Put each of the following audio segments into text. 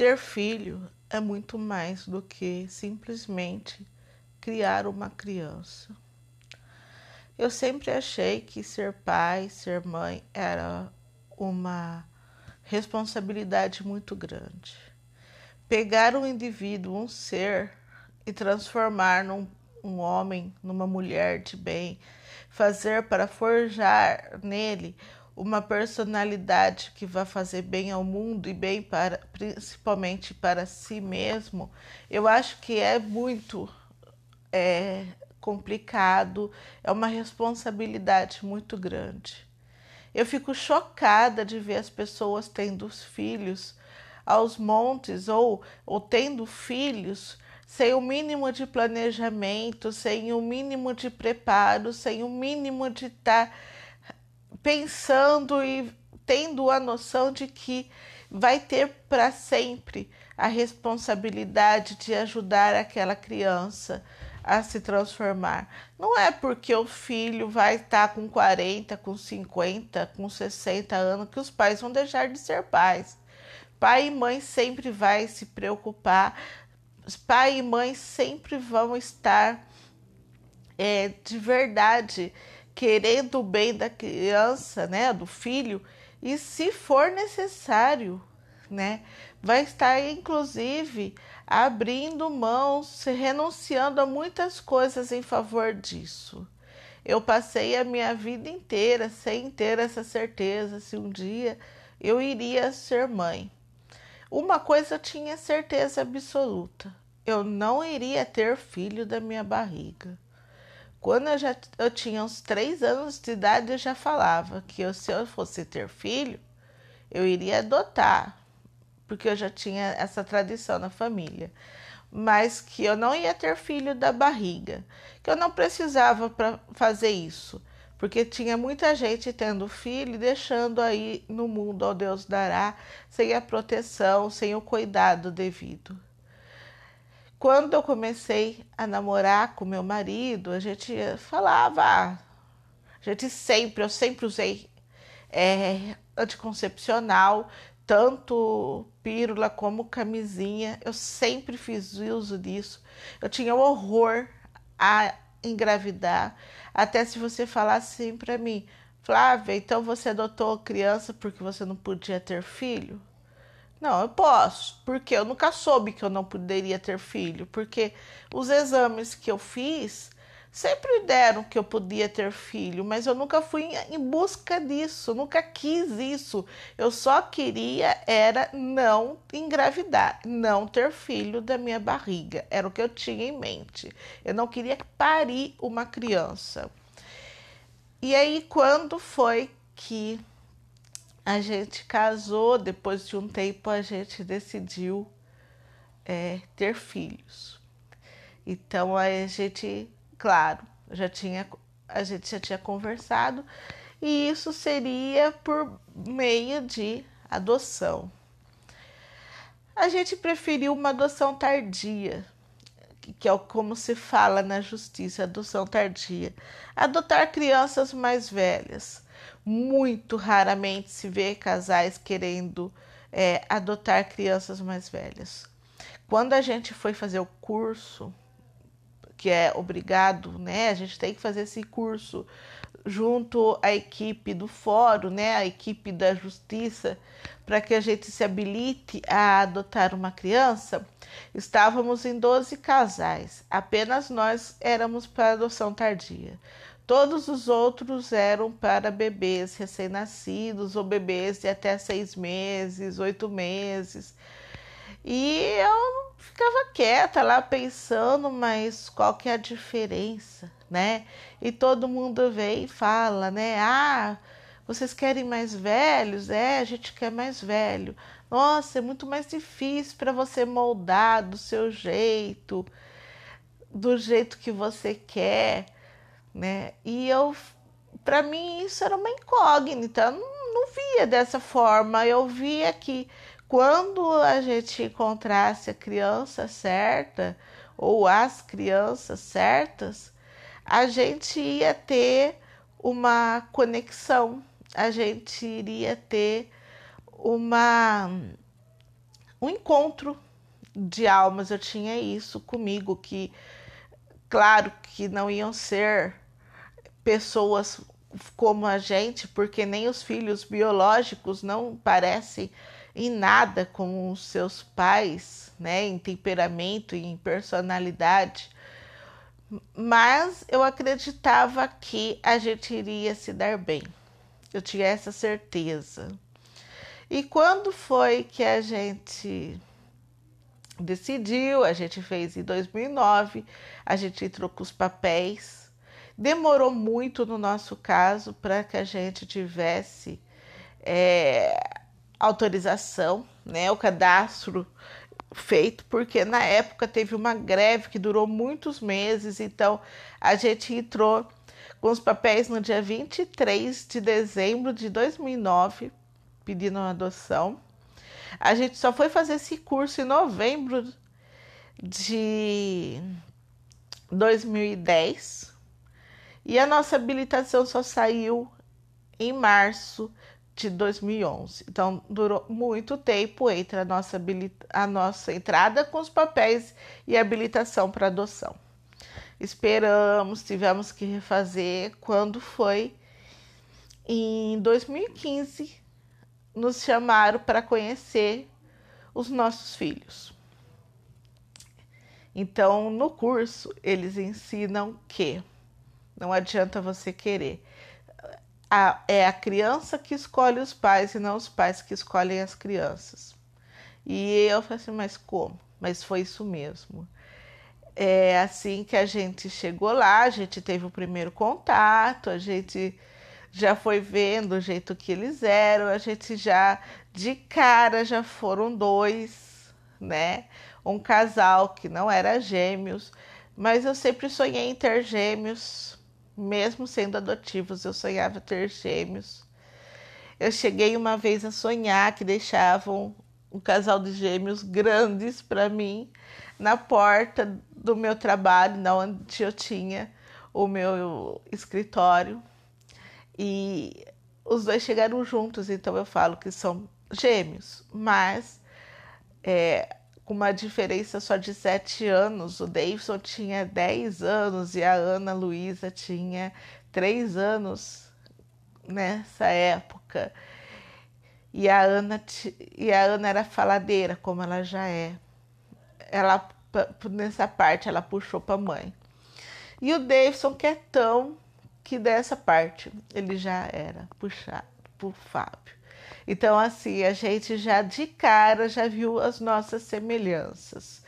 Ter filho é muito mais do que simplesmente criar uma criança. Eu sempre achei que ser pai, ser mãe era uma responsabilidade muito grande. Pegar um indivíduo, um ser, e transformar num um homem, numa mulher de bem, fazer para forjar nele uma personalidade que vai fazer bem ao mundo e bem para principalmente para si mesmo, eu acho que é muito é, complicado, é uma responsabilidade muito grande. Eu fico chocada de ver as pessoas tendo filhos aos montes ou, ou tendo filhos sem o mínimo de planejamento, sem o mínimo de preparo, sem o mínimo de estar tá pensando e tendo a noção de que vai ter para sempre a responsabilidade de ajudar aquela criança a se transformar. Não é porque o filho vai estar tá com 40, com 50, com 60 anos que os pais vão deixar de ser pais. Pai e mãe sempre vai se preocupar, pai e mãe sempre vão estar é, de verdade querendo o bem da criança, né, do filho, e se for necessário, né, vai estar inclusive abrindo mãos, renunciando a muitas coisas em favor disso. Eu passei a minha vida inteira sem ter essa certeza se um dia eu iria ser mãe. Uma coisa eu tinha certeza absoluta: eu não iria ter filho da minha barriga. Quando eu, já, eu tinha uns três anos de idade, eu já falava que eu, se eu fosse ter filho, eu iria adotar, porque eu já tinha essa tradição na família. Mas que eu não ia ter filho da barriga, que eu não precisava para fazer isso, porque tinha muita gente tendo filho e deixando aí no mundo ao Deus dará, sem a proteção, sem o cuidado devido. Quando eu comecei a namorar com meu marido, a gente falava, a gente sempre, eu sempre usei é, anticoncepcional, tanto pílula como camisinha, eu sempre fiz uso disso. Eu tinha horror a engravidar, até se você falasse assim para mim, Flávia, então você adotou criança porque você não podia ter filho? Não, eu posso, porque eu nunca soube que eu não poderia ter filho, porque os exames que eu fiz sempre deram que eu podia ter filho, mas eu nunca fui em busca disso, nunca quis isso. Eu só queria era não engravidar, não ter filho da minha barriga. Era o que eu tinha em mente. Eu não queria parir uma criança. E aí quando foi que a gente casou, depois de um tempo a gente decidiu é, ter filhos. Então a gente, claro, já tinha, a gente já tinha conversado e isso seria por meio de adoção. A gente preferiu uma adoção tardia, que é como se fala na justiça, adoção tardia. Adotar crianças mais velhas muito raramente se vê casais querendo é, adotar crianças mais velhas. Quando a gente foi fazer o curso, que é obrigado, né? A gente tem que fazer esse curso junto à equipe do fórum, né? A equipe da justiça, para que a gente se habilite a adotar uma criança. Estávamos em 12 casais, apenas nós éramos para adoção tardia. Todos os outros eram para bebês recém-nascidos ou bebês de até seis meses, oito meses. E eu ficava quieta lá pensando, mas qual que é a diferença, né? E todo mundo vem e fala, né? Ah, vocês querem mais velhos? É, a gente quer mais velho. Nossa, é muito mais difícil para você moldar do seu jeito, do jeito que você quer né? E eu, para mim, isso era uma incógnita, eu não, não via dessa forma. Eu via que quando a gente encontrasse a criança certa ou as crianças certas, a gente ia ter uma conexão, a gente iria ter uma um encontro de almas, eu tinha isso comigo, que claro que não iam ser pessoas como a gente, porque nem os filhos biológicos não parecem em nada com os seus pais, né, em temperamento e em personalidade. Mas eu acreditava que a gente iria se dar bem. Eu tinha essa certeza. E quando foi que a gente decidiu, a gente fez em 2009, a gente entrou com os papéis. Demorou muito no nosso caso para que a gente tivesse é, autorização, né, o cadastro feito, porque na época teve uma greve que durou muitos meses, então a gente entrou com os papéis no dia 23 de dezembro de 2009, pedindo uma adoção. A gente só foi fazer esse curso em novembro de 2010 e a nossa habilitação só saiu em março de 2011. Então, durou muito tempo entre a nossa, a nossa entrada com os papéis e habilitação para adoção. Esperamos, tivemos que refazer quando foi em 2015 nos chamaram para conhecer os nossos filhos. Então, no curso, eles ensinam que não adianta você querer a, é a criança que escolhe os pais e não os pais que escolhem as crianças. E eu falei assim, mas como? Mas foi isso mesmo. É assim que a gente chegou lá, a gente teve o primeiro contato, a gente já foi vendo o jeito que eles eram, a gente já de cara já foram dois, né? Um casal que não era gêmeos, mas eu sempre sonhei em ter gêmeos mesmo sendo adotivos, eu sonhava ter gêmeos. Eu cheguei uma vez a sonhar que deixavam um casal de gêmeos grandes para mim na porta do meu trabalho, onde eu tinha o meu escritório. E os dois chegaram juntos, então eu falo que são gêmeos, mas é, com uma diferença só de sete anos. O Davidson tinha dez anos e a Ana Luísa tinha três anos nessa época. E a Ana, e a Ana era faladeira, como ela já é. Ela, nessa parte, ela puxou para a mãe. E o Davidson, que é tão que dessa parte, ele já era puxado por Fábio. Então, assim, a gente já de cara já viu as nossas semelhanças.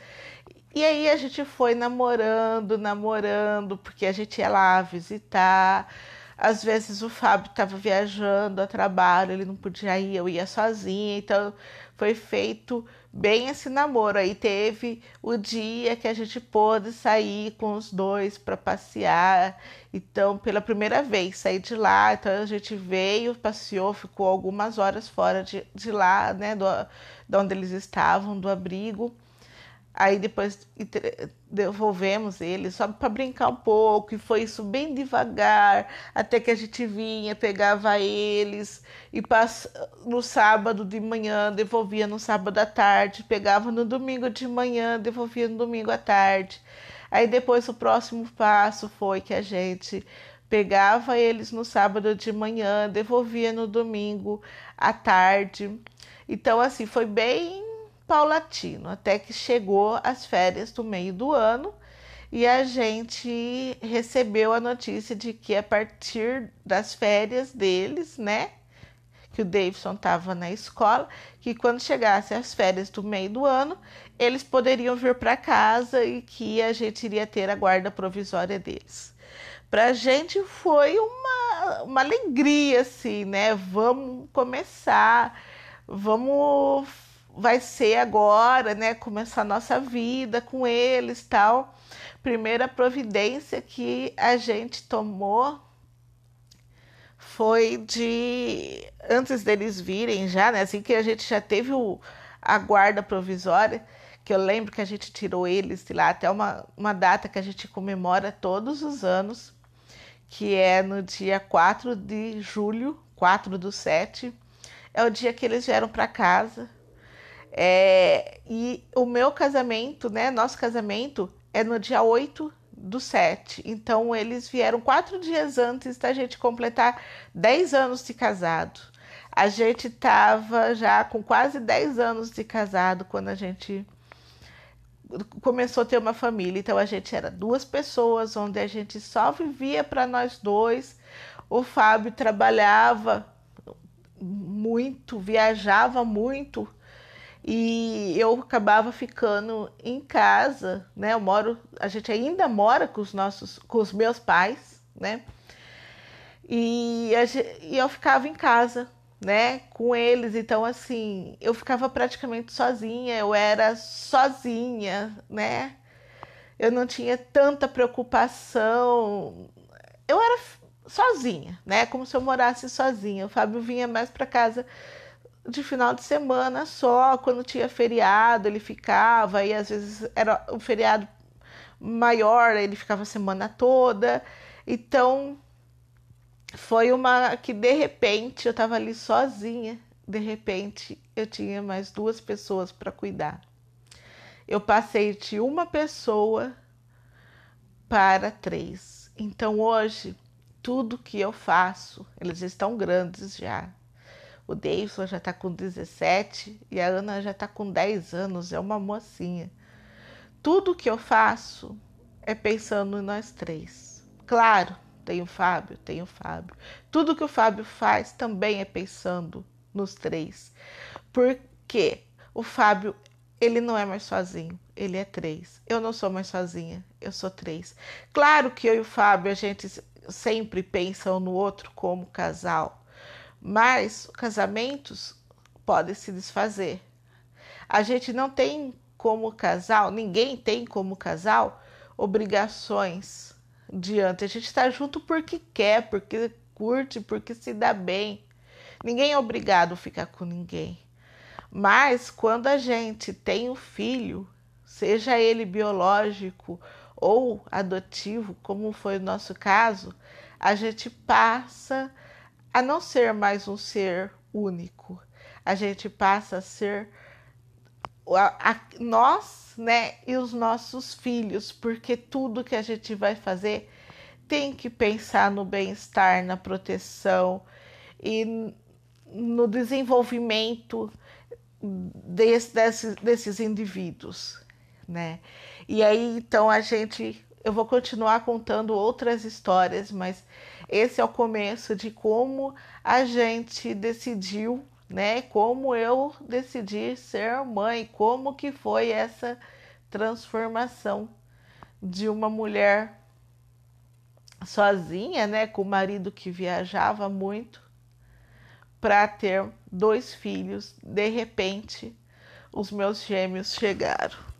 E aí a gente foi namorando, namorando, porque a gente ia lá visitar. Às vezes o Fábio estava viajando a trabalho, ele não podia ir, eu ia sozinha. Então foi feito bem esse namoro. Aí teve o dia que a gente pôde sair com os dois para passear. Então, pela primeira vez, saí de lá. Então, a gente veio, passeou, ficou algumas horas fora de, de lá, né, do, de onde eles estavam, do abrigo. Aí depois devolvemos ele só para brincar um pouco, e foi isso bem devagar, até que a gente vinha, pegava eles e pass... no sábado de manhã devolvia no sábado à tarde, pegava no domingo de manhã, devolvia no domingo à tarde. Aí depois o próximo passo foi que a gente pegava eles no sábado de manhã, devolvia no domingo à tarde. Então assim, foi bem paulatino, até que chegou as férias do meio do ano e a gente recebeu a notícia de que a partir das férias deles, né, que o Davidson estava na escola, que quando chegasse as férias do meio do ano, eles poderiam vir para casa e que a gente iria ter a guarda provisória deles. Para a gente foi uma, uma alegria, assim, né? Vamos começar, vamos vai ser agora, né? Começar a nossa vida com eles tal. Primeira providência que a gente tomou foi de antes deles virem já, né? Assim que a gente já teve o, a guarda provisória, que eu lembro que a gente tirou eles de lá até uma, uma data que a gente comemora todos os anos, que é no dia 4 de julho, 4 do 7. É o dia que eles vieram para casa É, e o meu casamento, né? Nosso casamento é no dia 8 do 7. Então, eles vieram quatro dias antes da gente completar 10 anos de casado. A gente estava já com quase 10 anos de casado quando a gente começou a ter uma família. Então, a gente era duas pessoas, onde a gente só vivia para nós dois. O Fábio trabalhava muito, viajava muito e eu acabava ficando em casa, né? Eu moro, a gente ainda mora com os nossos, com os meus pais, né? E, a, e eu ficava em casa, né? Com eles, então assim, eu ficava praticamente sozinha, eu era sozinha, né? Eu não tinha tanta preocupação, eu era sozinha, né? Como se eu morasse sozinha. O Fábio vinha mais para casa de final de semana só, quando tinha feriado, ele ficava, e às vezes era um feriado maior, ele ficava a semana toda. Então, foi uma que de repente eu estava ali sozinha, de repente eu tinha mais duas pessoas para cuidar. Eu passei de uma pessoa para três. Então, hoje, tudo que eu faço, eles estão grandes já o Davidson já está com 17 e a Ana já está com 10 anos, é uma mocinha. Tudo que eu faço é pensando em nós três. Claro, tem o Fábio, tem o Fábio. Tudo que o Fábio faz também é pensando nos três. Porque o Fábio, ele não é mais sozinho, ele é três. Eu não sou mais sozinha, eu sou três. Claro que eu e o Fábio, a gente sempre pensa um no outro como casal mas casamentos podem se desfazer. A gente não tem como casal, ninguém tem como casal obrigações diante. A gente está junto porque quer, porque curte, porque se dá bem. Ninguém é obrigado a ficar com ninguém. Mas quando a gente tem um filho, seja ele biológico ou adotivo, como foi o nosso caso, a gente passa a não ser mais um ser único. A gente passa a ser a, a, nós, né, e os nossos filhos, porque tudo que a gente vai fazer tem que pensar no bem-estar, na proteção e no desenvolvimento desse, desses, desses indivíduos, né? E aí, então, a gente eu vou continuar contando outras histórias, mas esse é o começo de como a gente decidiu, né? Como eu decidi ser mãe, como que foi essa transformação de uma mulher sozinha, né, com o marido que viajava muito, para ter dois filhos. De repente, os meus gêmeos chegaram.